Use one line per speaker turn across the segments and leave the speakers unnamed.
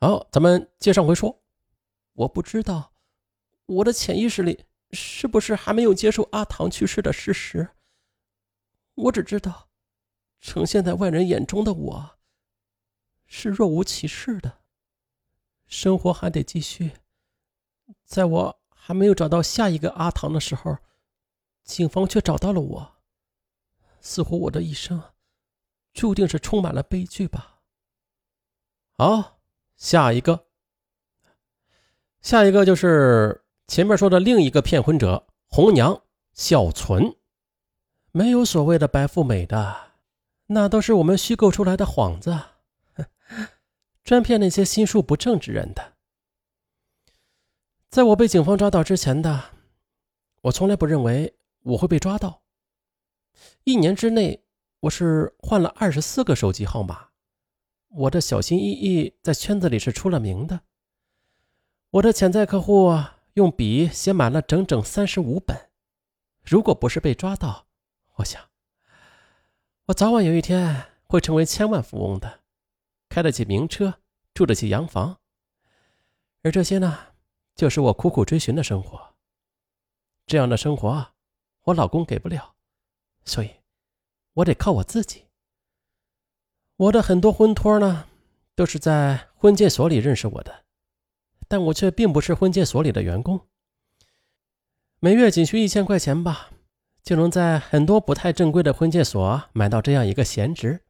好，咱们接上回说。我不知道，我的潜意识里是不是还没有接受阿唐去世的事实？我只知道，呈现在外人眼中的我，是若无其事的。生活还得继续。在我还没有找到下一个阿唐的时候，警方却找到了我。似乎我的一生，注定是充满了悲剧吧。好，下一个，下一个就是前面说的另一个骗婚者红娘小存。没有所谓的白富美的，那都是我们虚构出来的幌子，专骗那些心术不正之人的。在我被警方抓到之前的，我从来不认为我会被抓到。一年之内，我是换了二十四个手机号码。我的小心翼翼在圈子里是出了名的。我的潜在客户用笔写满了整整三十五本。如果不是被抓到，我想我早晚有一天会成为千万富翁的，开得起名车，住得起洋房。而这些呢，就是我苦苦追寻的生活。这样的生活，我老公给不了。所以，我得靠我自己。我的很多婚托呢，都是在婚介所里认识我的，但我却并不是婚介所里的员工。每月仅需一千块钱吧，就能在很多不太正规的婚介所买到这样一个闲职。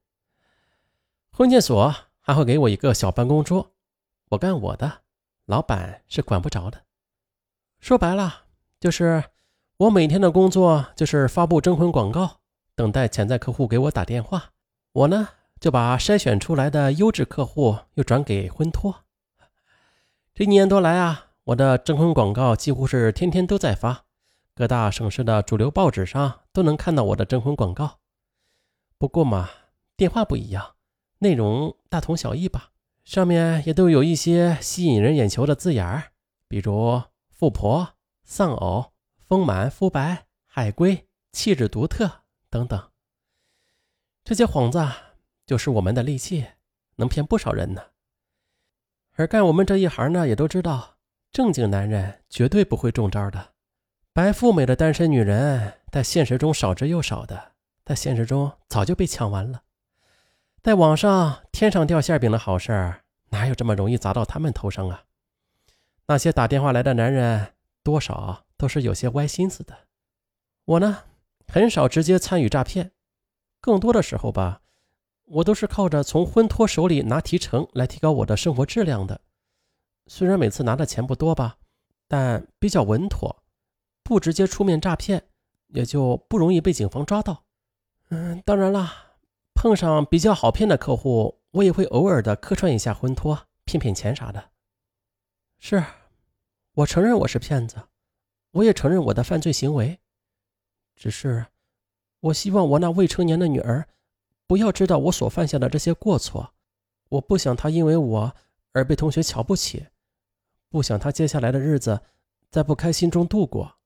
婚介所还会给我一个小办公桌，我干我的，老板是管不着的。说白了，就是。我每天的工作就是发布征婚广告，等待潜在客户给我打电话。我呢就把筛选出来的优质客户又转给婚托。这一年多来啊，我的征婚广告几乎是天天都在发，各大省市的主流报纸上都能看到我的征婚广告。不过嘛，电话不一样，内容大同小异吧，上面也都有一些吸引人眼球的字眼儿，比如富婆、丧偶。丰满肤白、海归、气质独特等等，这些幌子就是我们的利器，能骗不少人呢。而干我们这一行呢，也都知道，正经男人绝对不会中招的。白富美的单身女人在现实中少之又少的，在现实中早就被抢完了。在网上天上掉馅饼的好事哪有这么容易砸到他们头上啊？那些打电话来的男人，多少？都是有些歪心思的。我呢，很少直接参与诈骗，更多的时候吧，我都是靠着从婚托手里拿提成来提高我的生活质量的。虽然每次拿的钱不多吧，但比较稳妥，不直接出面诈骗，也就不容易被警方抓到。嗯，当然啦，碰上比较好骗的客户，我也会偶尔的客串一下婚托，骗骗钱啥的。是，我承认我是骗子。我也承认我的犯罪行为，只是我希望我那未成年的女儿不要知道我所犯下的这些过错。我不想他因为我而被同学瞧不起，不想他接下来的日子在不开心中度过。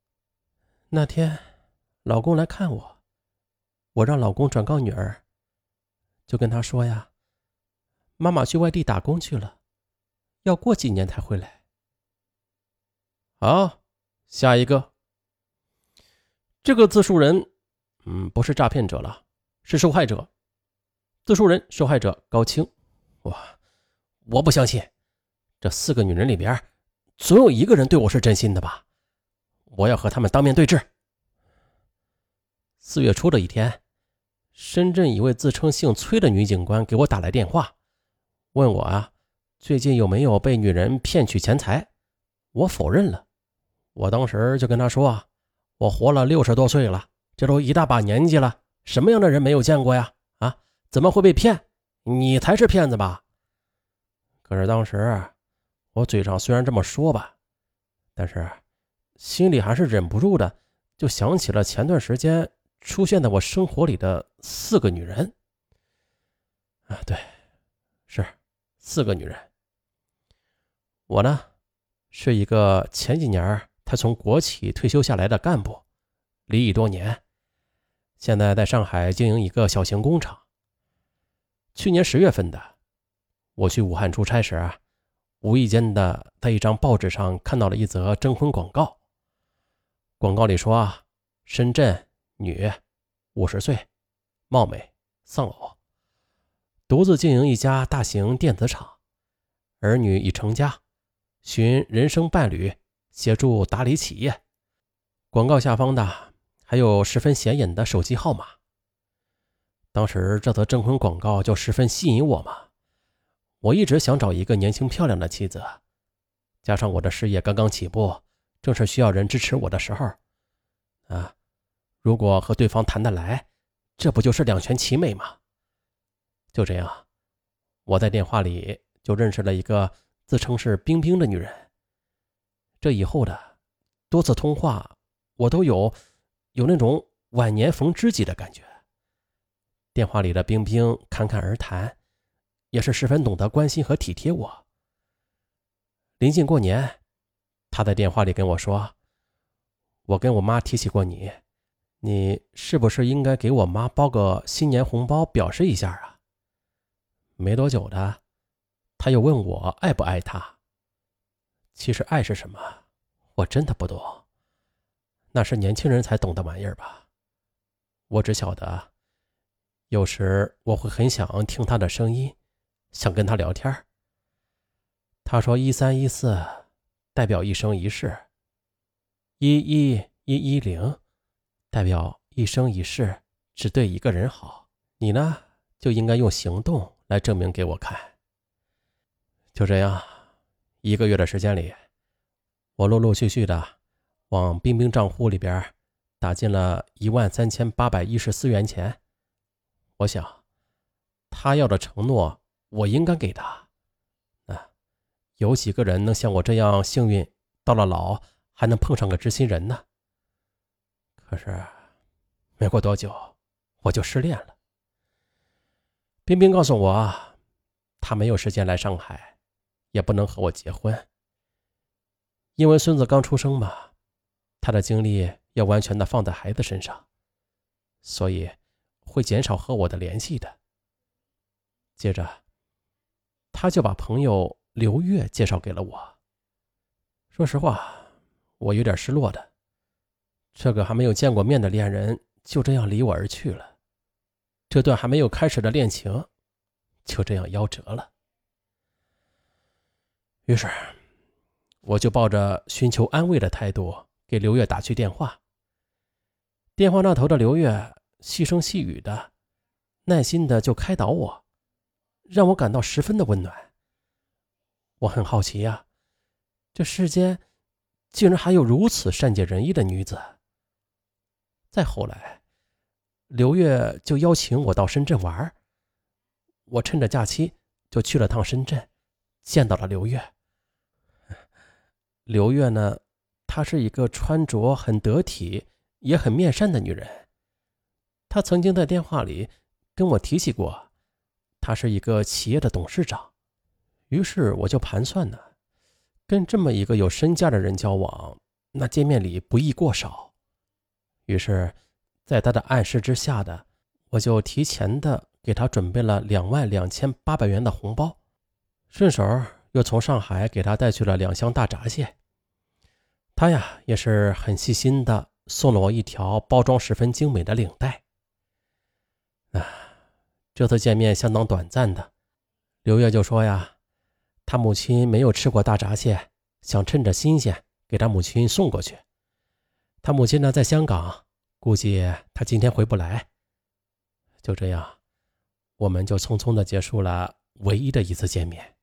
那天，老公来看我，我让老公转告女儿，就跟他说呀：“妈妈去外地打工去了，要过几年才回来。”好。下一个，这个自述人，嗯，不是诈骗者了，是受害者。自述人受害者高清，哇，我不相信，这四个女人里边，总有一个人对我是真心的吧？我要和他们当面对质。四月初的一天，深圳一位自称姓崔的女警官给我打来电话，问我啊，最近有没有被女人骗取钱财？我否认了。我当时就跟她说啊：“我活了六十多岁了，这都一大把年纪了，什么样的人没有见过呀？怎么会被骗？你才是骗子吧？”可是当时我嘴上虽然这么说吧，但是心里还是忍不住的，就想起了前段时间出现在我生活里的四个女人。啊，对，是四个女人。我呢，是一个前几年。他从国企退休下来的干部，离异多年，现在在上海经营一个小型工厂。去年十月份的，我去武汉出差时，无意间的在一张报纸上看到了一则征婚广告。广告里说，深圳女，五十岁，貌美，丧偶，独自经营一家大型电子厂，儿女已成家，寻人生伴侣，协助打理企业。广告下方的还有十分显眼的手机号码。当时这则征婚广告就十分吸引我嘛。我一直想找一个年轻漂亮的妻子，加上我的事业刚刚起步，正是需要人支持我的时候。啊，如果和对方谈得来，这不就是两全其美吗？就这样，我在电话里就认识了一个自称是冰冰的女人。这以后的多次通话，我都有有那种晚年逢知己的感觉。电话里的冰冰侃侃而谈。也是十分懂得关心和体贴我。临近过年，他在电话里跟我说：“我跟我妈提起过你，你是不是应该给我妈包个新年红包，表示一下啊？”没多久的，他又问我爱不爱他。其实爱是什么，我真的不懂，那是年轻人才懂的玩意儿吧？我只晓得，有时我会很想听他的声音。想跟他聊天他说：“一三一四代表一生一世，一一一一零代表一生一世只对一个人好。你呢，就应该用行动来证明给我看。”就这样，一个月的时间里，我陆陆续续的往冰冰账户里边打进了一万三千八百一十四元钱。我想，他要的承诺。我应该给他，啊，有几个人能像我这样幸运，到了老还能碰上个知心人呢？可是，没过多久，我就失恋了。冰冰告诉我，她没有时间来上海，也不能和我结婚，因为孙子刚出生嘛，他的精力要完全的放在孩子身上，所以会减少和我的联系的。接着。他就把朋友刘月介绍给了我。说实话，我有点失落的，这个还没有见过面的恋人就这样离我而去了，这段还没有开始的恋情就这样夭折了。于是，我就抱着寻求安慰的态度给刘月打去电话。电话那头的刘月细声细语的，耐心的就开导我。让我感到十分的温暖。我很好奇呀，这世间竟然还有如此善解人意的女子。再后来，刘月就邀请我到深圳玩，我趁着假期就去了趟深圳，见到了刘月。刘月呢，她是一个穿着很得体、也很面善的女人。他曾经在电话里跟我提起过。他是一个企业的董事长，于是我就盘算呢，跟这么一个有身价的人交往，那见面礼不宜过少。于是，在他的暗示之下的，我就提前的给他准备了两万两千八百元的红包，顺手又从上海给他带去了两箱大闸蟹。他呀也是很细心的，送了我一条包装十分精美的领带。啊。这次见面相当短暂的，刘月就说呀，他母亲没有吃过大闸蟹，想趁着新鲜给他母亲送过去。他母亲呢在香港，估计他今天回不来。就这样，我们就匆匆的结束了唯一的一次见面。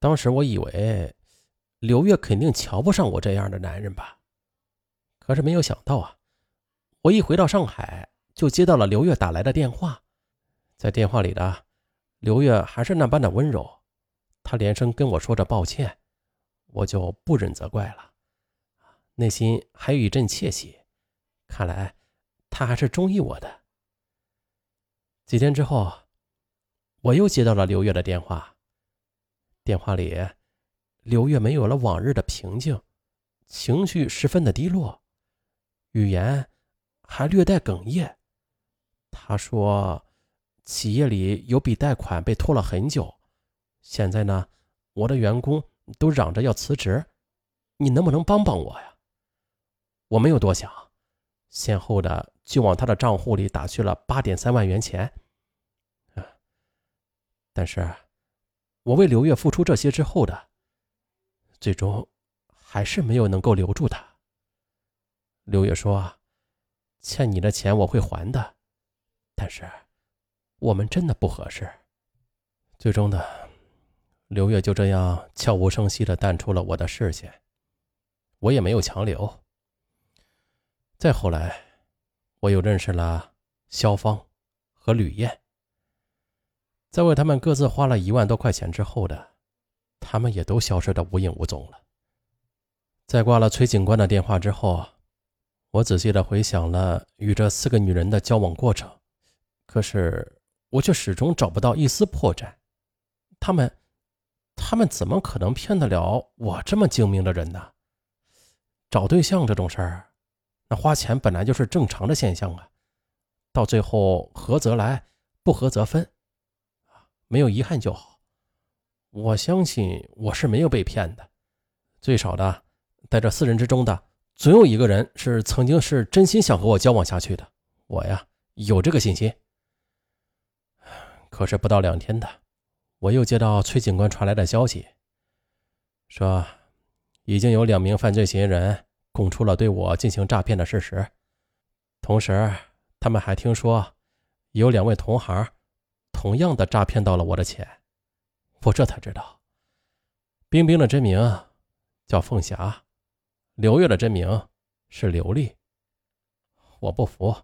当时我以为刘月肯定瞧不上我这样的男人吧，可是没有想到啊，我一回到上海就接到了刘月打来的电话。在电话里的刘月还是那般的温柔，她连声跟我说着抱歉，我就不忍责怪了，内心还有一阵窃喜，看来她还是中意我的。几天之后，我又接到了刘月的电话，电话里刘月没有了往日的平静，情绪十分的低落，语言还略带哽咽，他说。企业里有笔贷款被拖了很久，现在呢，我的员工都嚷着要辞职，你能不能帮帮我呀？我没有多想，先后的就往他的账户里打去了八点三万元钱。啊，但是，我为刘月付出这些之后的，最终还是没有能够留住他。刘月说：“欠你的钱我会还的，但是我们真的不合适。”最终的，刘月就这样悄无声息的淡出了我的视线，我也没有强留。再后来，我又认识了肖芳和吕燕，在为他们各自花了一万多块钱之后的，他们也都消失的无影无踪了。在挂了崔警官的电话之后，我仔细的回想了与这四个女人的交往过程，可是我却始终找不到一丝破绽。他们，他们怎么可能骗得了我这么精明的人呢？找对象这种事儿，那花钱本来就是正常的现象啊。到最后合则来，不合则分，没有遗憾就好。我相信我是没有被骗的，最少的，在这四人之中的，总有一个人是曾经是真心想和我交往下去的。我呀，有这个信心。可是不到两天的。我又接到崔警官传来的消息，说已经有两名犯罪嫌疑人供出了对我进行诈骗的事实，同时他们还听说有两位同行同样的诈骗到了我的钱。我这才知道，冰冰的真名叫凤霞，刘月的真名是刘丽。我不服，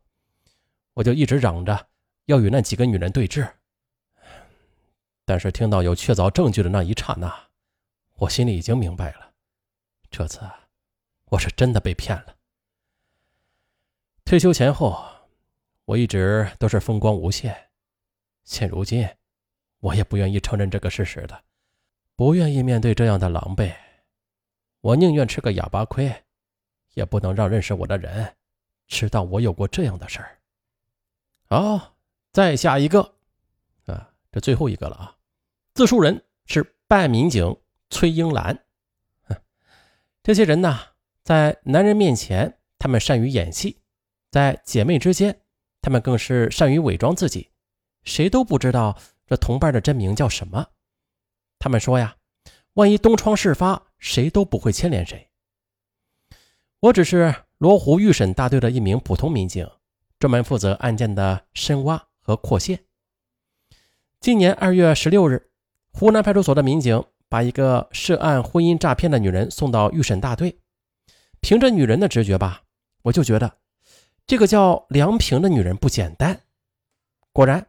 我就一直嚷着要与那几个女人对峙。但是听到有确凿证据的那一刹那，我心里已经明白了，这次我是真的被骗了。退休前后，我一直都是风光无限，现如今，我也不愿意承认这个事实的，不愿意面对这样的狼狈，我宁愿吃个哑巴亏，也不能让认识我的人知道我有过这样的事儿。好，再下一个。这最后一个了啊！自述人是办案民警崔英兰。这些人呢，在男人面前，他们善于演戏；在姐妹之间，他们更是善于伪装自己，谁都不知道这同伴的真名叫什么。他们说呀，万一东窗事发，谁都不会牵连谁。我只是罗湖预审大队的一名普通民警，专门负责案件的深挖和扩线。今年二月十六日，湖南派出所的民警把一个涉案婚姻诈骗的女人送到预审大队。凭着女人的直觉吧，我就觉得这个叫梁平的女人不简单。果然，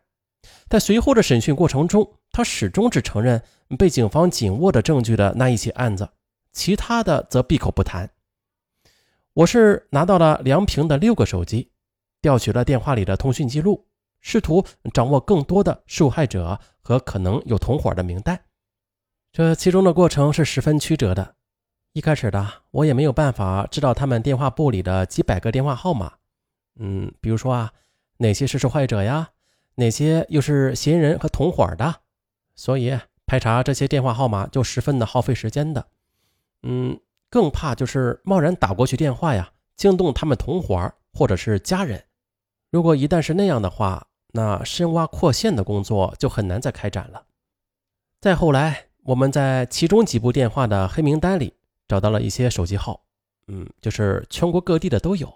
在随后的审讯过程中，她始终只承认被警方紧握着证据的那一起案子，其他的则闭口不谈。我是拿到了梁平的六个手机，调取了电话里的通讯记录。试图掌握更多的受害者和可能有同伙的名单，这其中的过程是十分曲折的。一开始的我也没有办法知道他们电话簿里的几百个电话号码，嗯，比如说啊，哪些是受害者呀，哪些又是嫌疑人和同伙的，所以排查这些电话号码就十分的耗费时间的。嗯，更怕就是贸然打过去电话呀，惊动他们同伙或者是家人。如果一旦是那样的话，那深挖扩线的工作就很难再开展了。再后来，我们在其中几部电话的黑名单里找到了一些手机号，嗯，就是全国各地的都有。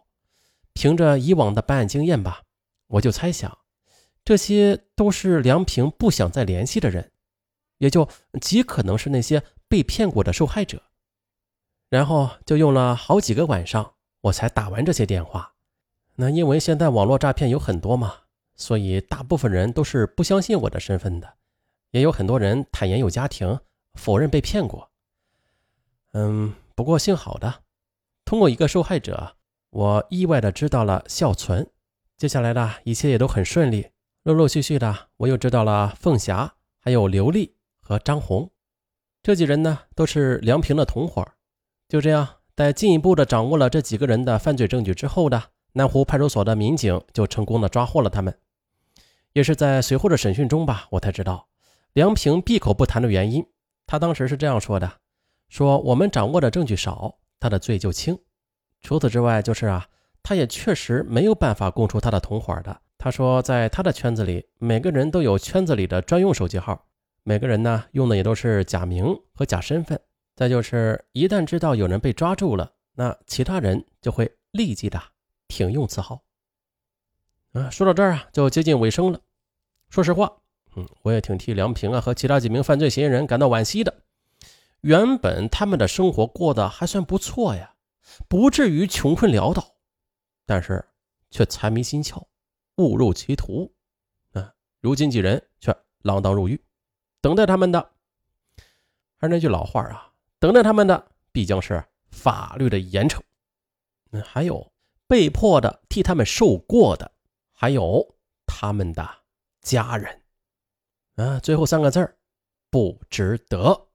凭着以往的办案经验吧，我就猜想，这些都是梁平不想再联系的人，也就极可能是那些被骗过的受害者。然后就用了好几个晚上，我才打完这些电话。那因为现在网络诈骗有很多嘛。所以，大部分人都是不相信我的身份的，也有很多人坦言有家庭，否认被骗过。嗯，不过幸好的，通过一个受害者，我意外的知道了孝存。接下来的一切也都很顺利，陆陆续续的，我又知道了凤霞，还有刘丽和张红，这几人呢都是梁平的同伙。就这样，在进一步的掌握了这几个人的犯罪证据之后的，南湖派出所的民警就成功的抓获了他们。也是在随后的审讯中吧，我才知道梁平闭口不谈的原因，他当时是这样说的：“说我们掌握的证据少，他的罪就轻。除此之外，就是啊，他也确实没有办法供出他的同伙的。他说，在他的圈子里，每个人都有圈子里的专用手机号，每个人呢用的也都是假名和假身份。再就是一旦知道有人被抓住了，那其他人就会立即的停用此号。啊，说到这儿啊，就接近尾声了。说实话。”嗯，我也挺替梁平啊和其他几名犯罪嫌疑人感到惋惜的。原本他们的生活过得还算不错呀，不至于穷困潦倒，但是却财迷心窍，误入歧途。啊，如今几人却锒铛入狱，等待他们的还是那句老话啊，等待他们的必将是法律的严惩。嗯，还有被迫的替他们受过的，还有他们的家人。啊，最后三个字儿，不值得。